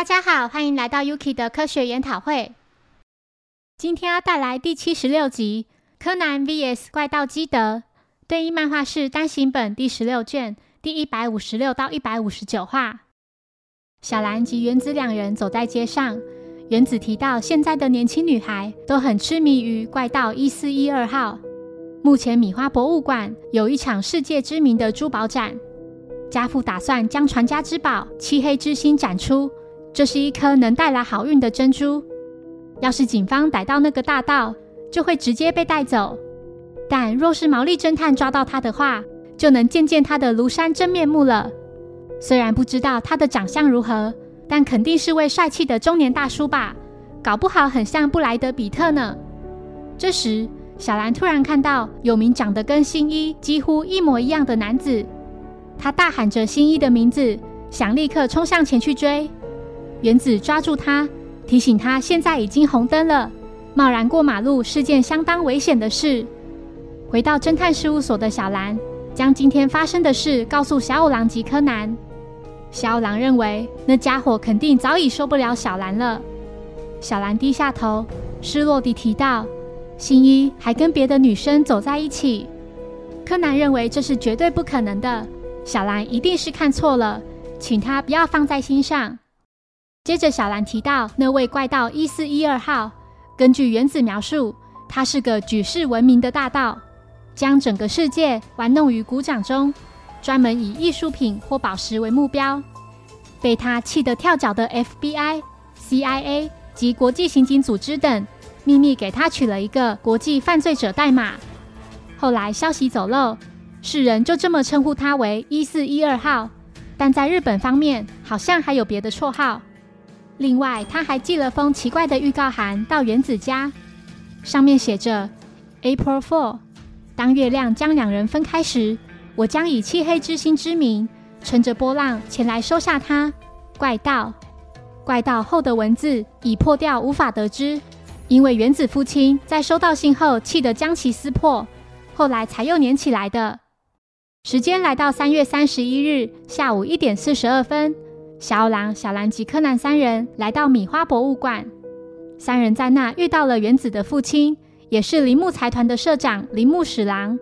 大家好，欢迎来到 Yuki 的科学研讨会。今天要带来第七十六集《柯南 VS 怪盗基德》对应漫画是单行本第十六卷第一百五十六到一百五十九话。小兰及原子两人走在街上，原子提到现在的年轻女孩都很痴迷于怪盗一四一二号。目前米花博物馆有一场世界知名的珠宝展，家父打算将传家之宝漆黑之心展出。这是一颗能带来好运的珍珠。要是警方逮到那个大盗，就会直接被带走；但若是毛利侦探抓到他的话，就能见见他的庐山真面目了。虽然不知道他的长相如何，但肯定是位帅气的中年大叔吧？搞不好很像布莱德比特呢。这时，小兰突然看到有名长得跟新一几乎一模一样的男子，他大喊着新一的名字，想立刻冲向前去追。原子抓住他，提醒他现在已经红灯了，贸然过马路是件相当危险的事。回到侦探事务所的小兰，将今天发生的事告诉小五郎及柯南。小五郎认为那家伙肯定早已受不了小兰了。小兰低下头，失落地提到：“新一还跟别的女生走在一起。”柯南认为这是绝对不可能的，小兰一定是看错了，请他不要放在心上。接着，小兰提到那位怪盗一四一二号。根据原子描述，他是个举世闻名的大盗，将整个世界玩弄于股掌中，专门以艺术品或宝石为目标。被他气得跳脚的 FBI、CIA 及国际刑警组织等，秘密给他取了一个国际犯罪者代码。后来消息走漏，世人就这么称呼他为一四一二号。但在日本方面，好像还有别的绰号。另外，他还寄了封奇怪的预告函到原子家，上面写着：“April Four，当月亮将两人分开时，我将以漆黑之心之名，乘着波浪前来收下他。”怪盗，怪盗后的文字已破掉，无法得知，因为原子父亲在收到信后气得将其撕破，后来才又粘起来的。时间来到三月三十一日下午一点四十二分。小狼、小兰及柯南三人来到米花博物馆。三人在那遇到了原子的父亲，也是铃木财团的社长铃木史郎。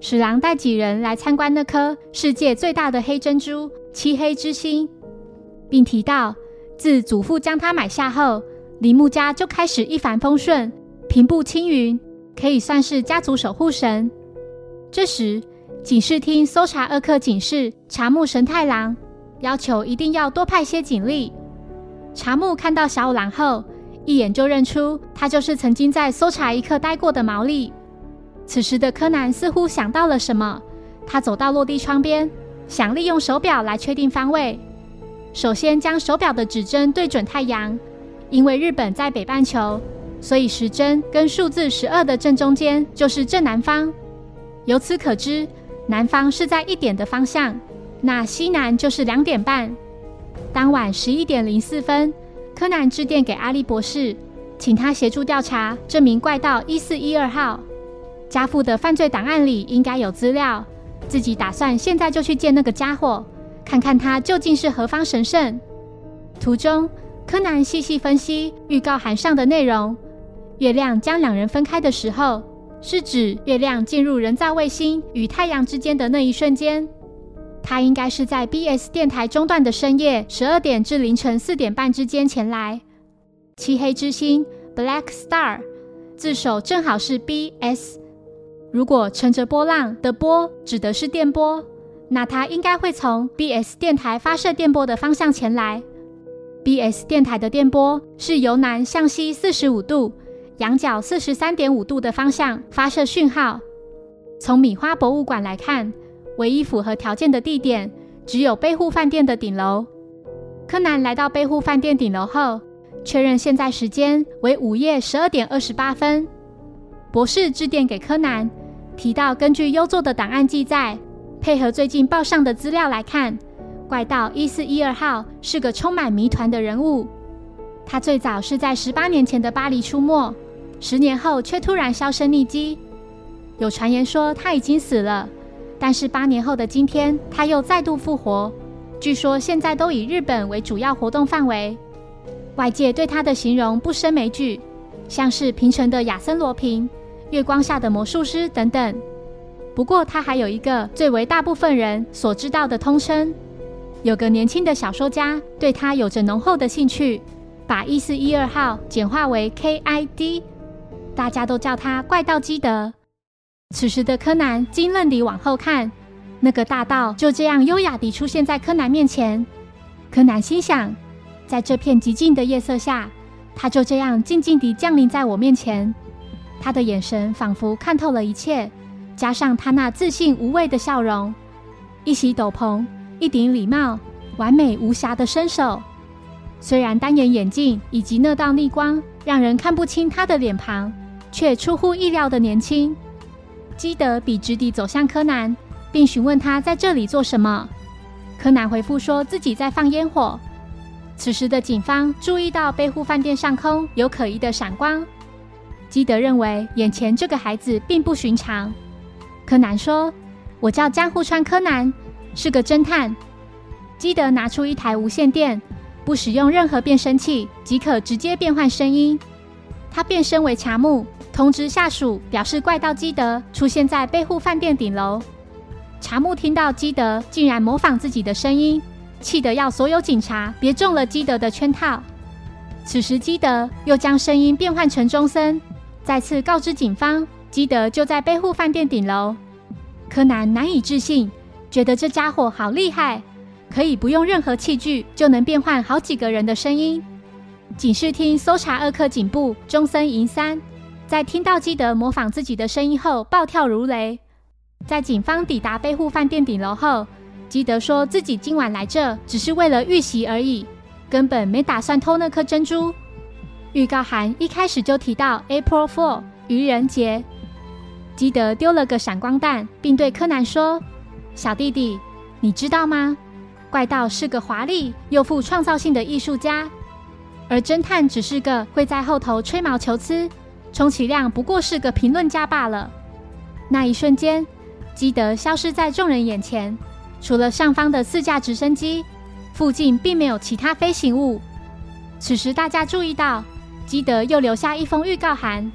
史郎带几人来参观那颗世界最大的黑珍珠——漆黑之星，并提到自祖父将它买下后，铃木家就开始一帆风顺、平步青云，可以算是家族守护神。这时，警视厅搜查二课警视茶木神太郎。要求一定要多派些警力。茶木看到小五郎后，一眼就认出他就是曾经在搜查一刻待过的毛利。此时的柯南似乎想到了什么，他走到落地窗边，想利用手表来确定方位。首先将手表的指针对准太阳，因为日本在北半球，所以时针跟数字十二的正中间就是正南方。由此可知，南方是在一点的方向。那西南就是两点半。当晚十一点零四分，柯南致电给阿笠博士，请他协助调查这名怪盗一四一二号。家父的犯罪档案里应该有资料，自己打算现在就去见那个家伙，看看他究竟是何方神圣。途中，柯南细细分析预告函上的内容：月亮将两人分开的时候，是指月亮进入人造卫星与太阳之间的那一瞬间。他应该是在 BS 电台中断的深夜十二点至凌晨四点半之间前来。漆黑之星 Black Star 自首正好是 BS。如果乘着波浪的波指的是电波，那他应该会从 BS 电台发射电波的方向前来。BS 电台的电波是由南向西四十五度，仰角四十三点五度的方向发射讯号。从米花博物馆来看。唯一符合条件的地点只有贝户饭店的顶楼。柯南来到贝户饭店顶楼后，确认现在时间为午夜十二点二十八分。博士致电给柯南，提到根据优作的档案记载，配合最近报上的资料来看，怪盗一四一二号是个充满谜团的人物。他最早是在十八年前的巴黎出没，十年后却突然销声匿迹。有传言说他已经死了。但是八年后的今天，他又再度复活，据说现在都以日本为主要活动范围。外界对他的形容不胜枚举，像是平成的亚森罗平、月光下的魔术师等等。不过他还有一个最为大部分人所知道的通称。有个年轻的小说家对他有着浓厚的兴趣，把一四一二号简化为 KID，大家都叫他怪盗基德。此时的柯南惊愣地往后看，那个大盗就这样优雅地出现在柯南面前。柯南心想，在这片寂静的夜色下，他就这样静静地降临在我面前。他的眼神仿佛看透了一切，加上他那自信无畏的笑容，一袭斗篷。一顶礼帽，完美无瑕的身手。虽然单眼眼镜以及那道逆光让人看不清他的脸庞，却出乎意料的年轻。基德笔直地走向柯南，并询问他在这里做什么。柯南回复说自己在放烟火。此时的警方注意到贝户饭店上空有可疑的闪光。基德认为眼前这个孩子并不寻常。柯南说：“我叫江户川柯南。”是个侦探，基德拿出一台无线电，不使用任何变声器即可直接变换声音。他变身为茶木，通知下属，表示怪盗基德出现在贝户饭店顶楼。茶木听到基德竟然模仿自己的声音，气得要所有警察别中了基德的圈套。此时基德又将声音变换成中森，再次告知警方，基德就在贝户饭店顶楼。柯南难以置信。觉得这家伙好厉害，可以不用任何器具就能变换好几个人的声音。警视厅搜查二课警部中森银三，在听到基德模仿自己的声音后暴跳如雷。在警方抵达贝户饭店顶楼后，基德说自己今晚来这只是为了预习而已，根本没打算偷那颗珍珠。预告函一开始就提到 April Four 愚人节。基德丢了个闪光弹，并对柯南说。小弟弟，你知道吗？怪盗是个华丽又富创造性的艺术家，而侦探只是个会在后头吹毛求疵，充其量不过是个评论家罢了。那一瞬间，基德消失在众人眼前，除了上方的四架直升机，附近并没有其他飞行物。此时，大家注意到，基德又留下一封预告函：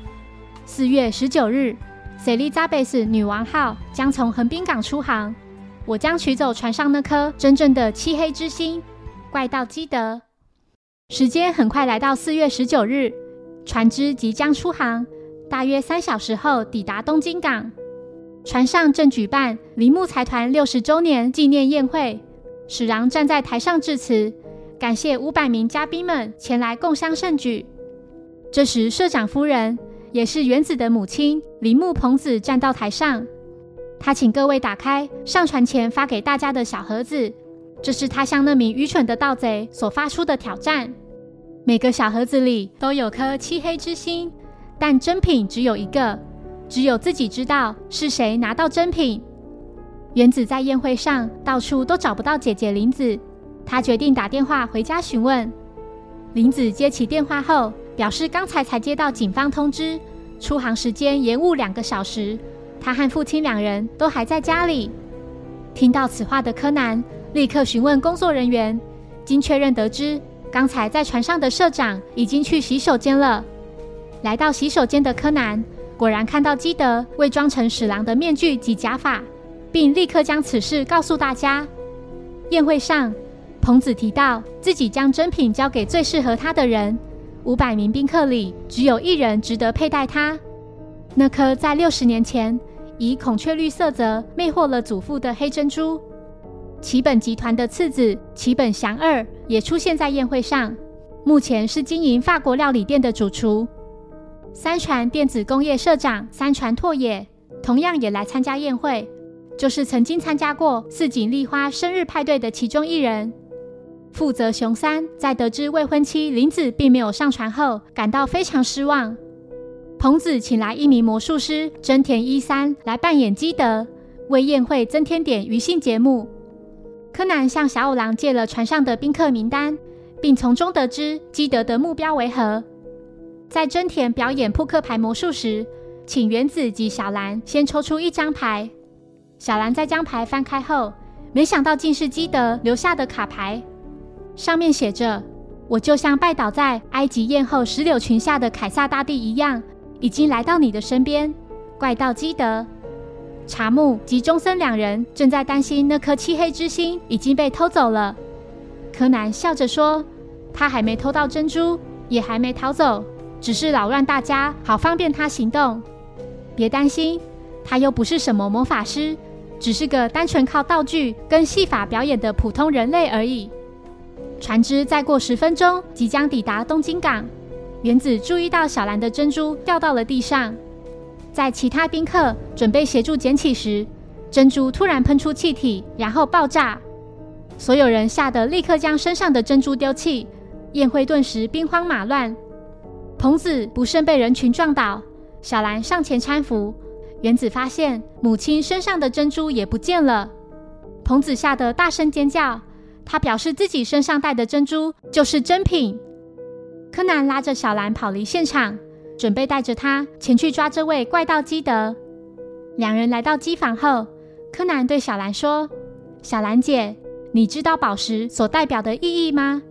四月十九日，塞利扎贝斯女王号将从横滨港出航。我将取走船上那颗真正的漆黑之星，怪盗基德。时间很快来到四月十九日，船只即将出航，大约三小时后抵达东京港。船上正举办铃木财团六十周年纪念宴会，史郎站在台上致辞，感谢五百名嘉宾们前来共襄盛举。这时，社长夫人也是原子的母亲铃木朋子站到台上。她请各位打开上船前发给大家的小盒子，这是她向那名愚蠢的盗贼所发出的挑战。每个小盒子里都有颗漆黑之心，但真品只有一个，只有自己知道是谁拿到真品。原子在宴会上到处都找不到姐姐林子，他决定打电话回家询问。林子接起电话后，表示刚才才接到警方通知，出航时间延误两个小时。他和父亲两人都还在家里。听到此话的柯南立刻询问工作人员，经确认得知，刚才在船上的社长已经去洗手间了。来到洗手间的柯南，果然看到基德伪装成史郎的面具及假发，并立刻将此事告诉大家。宴会上，彭子提到自己将真品交给最适合他的人，五百名宾客里只有一人值得佩戴它，那颗在六十年前。以孔雀绿色泽魅惑了祖父的黑珍珠，奇本集团的次子奇本祥二也出现在宴会上。目前是经营法国料理店的主厨。三船电子工业社长三船拓也同样也来参加宴会，就是曾经参加过四井丽花生日派对的其中一人。负责熊三在得知未婚妻林子并没有上船后，感到非常失望。彭子请来一名魔术师真田一三来扮演基德，为宴会增添点娱性节目。柯南向小五郎借了船上的宾客名单，并从中得知基德的目标为何。在真田表演扑克牌魔术时，请原子及小兰先抽出一张牌。小兰在将牌翻开后，没想到竟是基德留下的卡牌，上面写着：“我就像拜倒在埃及艳后石榴裙下的凯撒大帝一样，已经来到你的身边。”怪盗基德、查木及中森两人正在担心那颗漆黑之心已经被偷走了。柯南笑着说：“他还没偷到珍珠，也还没逃走，只是扰乱大家，好方便他行动。别担心，他又不是什么魔法师。”只是个单纯靠道具跟戏法表演的普通人类而已。船只再过十分钟即将抵达东京港。原子注意到小兰的珍珠掉到了地上，在其他宾客准备协助捡起时，珍珠突然喷出气体，然后爆炸。所有人吓得立刻将身上的珍珠丢弃，宴会顿时兵荒马乱。童子不慎被人群撞倒，小兰上前搀扶。原子发现母亲身上的珍珠也不见了，童子吓得大声尖叫。他表示自己身上戴的珍珠就是真品。柯南拉着小兰跑离现场，准备带着他前去抓这位怪盗基德。两人来到机房后，柯南对小兰说：“小兰姐，你知道宝石所代表的意义吗？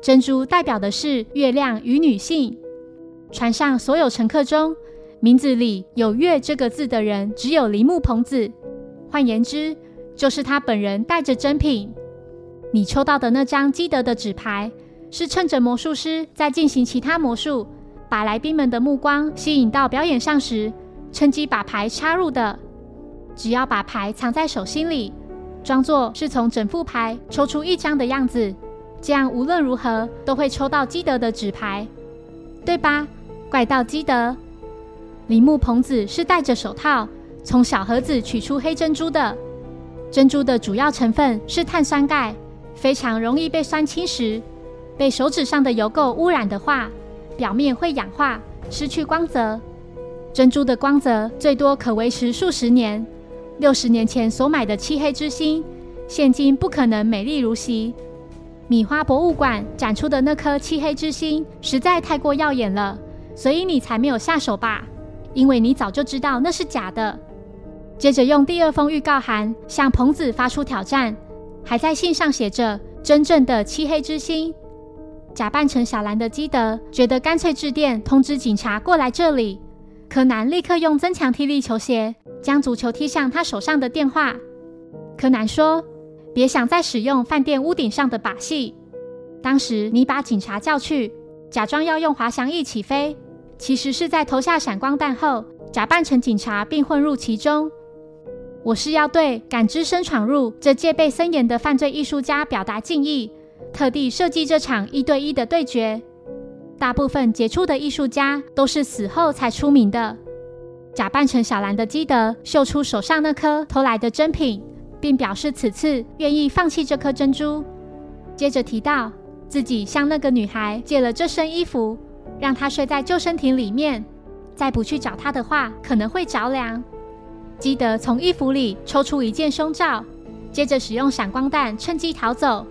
珍珠代表的是月亮与女性。船上所有乘客中。”名字里有“月”这个字的人只有铃木朋子，换言之，就是他本人带着珍品。你抽到的那张基德的纸牌，是趁着魔术师在进行其他魔术，把来宾们的目光吸引到表演上时，趁机把牌插入的。只要把牌藏在手心里，装作是从整副牌抽出一张的样子，这样无论如何都会抽到基德的纸牌，对吧？怪盗基德。铃木朋子是戴着手套从小盒子取出黑珍珠的。珍珠的主要成分是碳酸钙，非常容易被酸侵蚀。被手指上的油垢污染的话，表面会氧化，失去光泽。珍珠的光泽最多可维持数十年。六十年前所买的漆黑之星，现今不可能美丽如昔。米花博物馆展出的那颗漆黑之星实在太过耀眼了，所以你才没有下手吧？因为你早就知道那是假的。接着用第二封预告函向彭子发出挑战，还在信上写着“真正的漆黑之星”。假扮成小兰的基德觉得干脆致电通知警察过来这里。柯南立刻用增强踢力球鞋将足球踢向他手上的电话。柯南说：“别想再使用饭店屋顶上的把戏。当时你把警察叫去，假装要用滑翔翼起飞。”其实是在投下闪光弹后，假扮成警察并混入其中。我是要对敢只身闯入这戒备森严的犯罪艺术家表达敬意，特地设计这场一对一的对决。大部分杰出的艺术家都是死后才出名的。假扮成小兰的基德秀出手上那颗偷来的珍品，并表示此次愿意放弃这颗珍珠。接着提到自己向那个女孩借了这身衣服。让她睡在救生艇里面，再不去找她的话，可能会着凉。基德从衣服里抽出一件胸罩，接着使用闪光弹趁机逃走。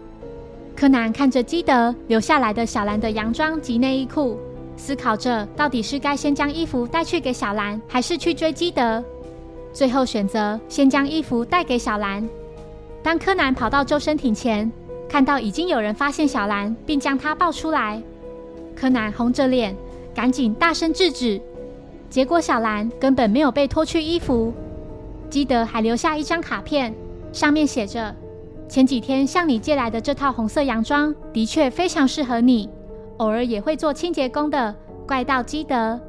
柯南看着基德留下来的小兰的洋装及内衣裤，思考着到底是该先将衣服带去给小兰，还是去追基德。最后选择先将衣服带给小兰。当柯南跑到救生艇前，看到已经有人发现小兰，并将她抱出来。柯南红着脸，赶紧大声制止。结果小兰根本没有被脱去衣服。基德还留下一张卡片，上面写着：“前几天向你借来的这套红色洋装，的确非常适合你。偶尔也会做清洁工的怪盗基德。”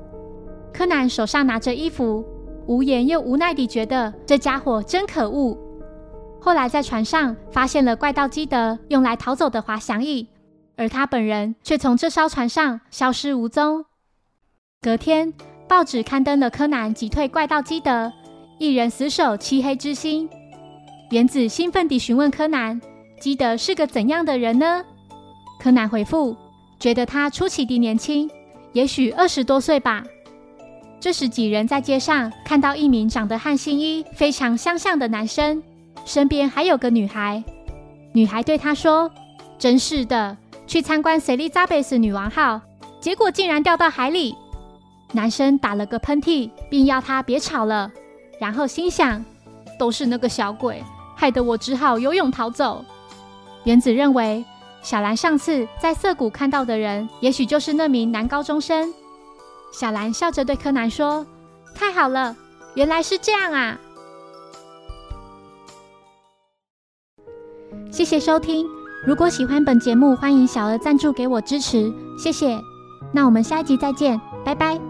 柯南手上拿着衣服，无言又无奈地觉得这家伙真可恶。后来在船上发现了怪盗基德用来逃走的滑翔翼。而他本人却从这艘船上消失无踪。隔天，报纸刊登了柯南击退怪盗基德，一人死守漆黑之心。原子兴奋地询问柯南：“基德是个怎样的人呢？”柯南回复：“觉得他出奇的年轻，也许二十多岁吧。”这时，几人在街上看到一名长得和新一非常相像的男生，身边还有个女孩。女孩对他说：“真是的。”去参观塞利扎贝斯女王号，结果竟然掉到海里。男生打了个喷嚏，并要他别吵了，然后心想：都是那个小鬼，害得我只好游泳逃走。原子认为，小兰上次在涩谷看到的人，也许就是那名男高中生。小兰笑着对柯南说：“太好了，原来是这样啊！”谢谢收听。如果喜欢本节目，欢迎小额赞助给我支持，谢谢。那我们下一集再见，拜拜。